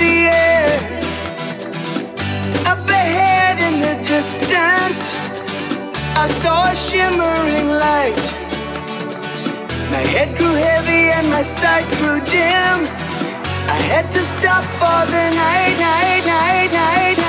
the air, up ahead in the distance, I saw a shimmering light. My head grew heavy and my sight grew dim. I had to stop for the night, night, night, night.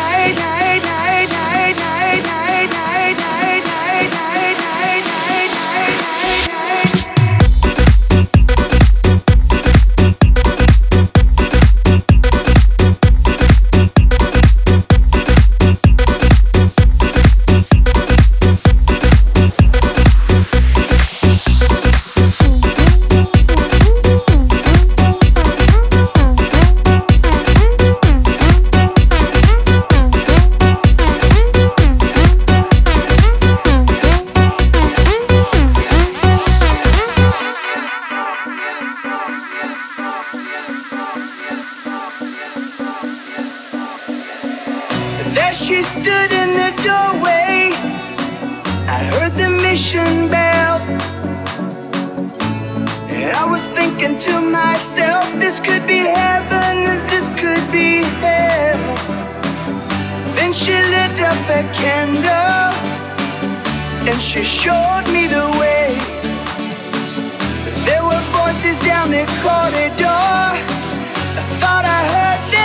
There she stood in the doorway. I heard the mission bell. And I was thinking to myself, this could be heaven, this could be hell. Then she lit up a candle and she showed me the way. There were voices down the corridor. I thought I heard them